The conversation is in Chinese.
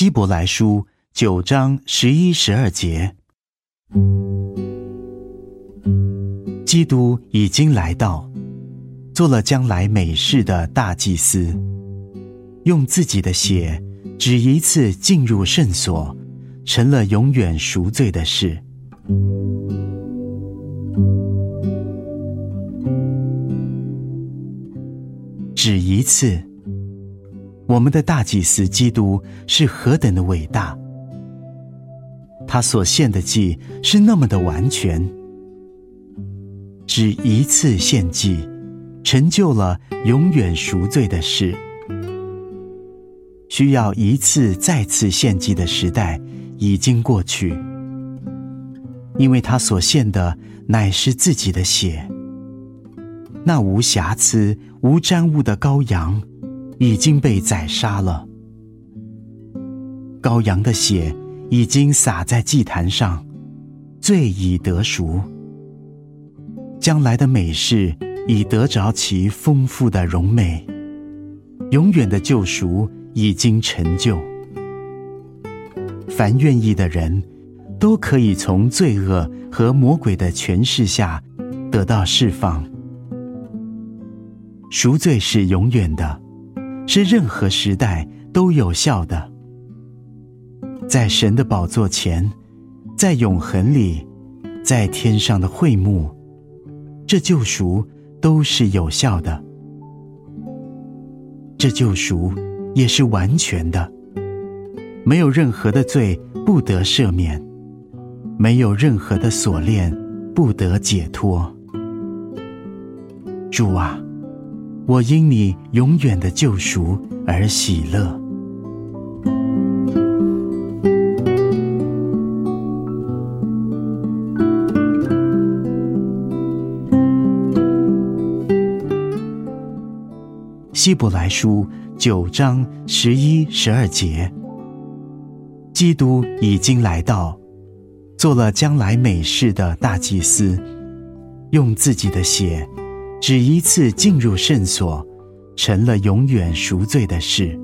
希伯来书九章十一、十二节，基督已经来到，做了将来美事的大祭司，用自己的血只一次进入圣所，成了永远赎罪的事。只一次。我们的大祭司基督是何等的伟大！他所献的祭是那么的完全，只一次献祭，成就了永远赎罪的事。需要一次再次献祭的时代已经过去，因为他所献的乃是自己的血，那无瑕疵、无沾污的羔羊。已经被宰杀了，羔羊的血已经洒在祭坛上，罪已得赎。将来的美事已得着其丰富的荣美，永远的救赎已经成就。凡愿意的人，都可以从罪恶和魔鬼的权势下得到释放。赎罪是永远的。是任何时代都有效的，在神的宝座前，在永恒里，在天上的会幕，这救赎都是有效的。这救赎也是完全的，没有任何的罪不得赦免，没有任何的锁链不得解脱。主啊！我因你永远的救赎而喜乐。希伯来书九章十一、十二节，基督已经来到，做了将来美事的大祭司，用自己的血。只一次进入圣所，成了永远赎罪的事。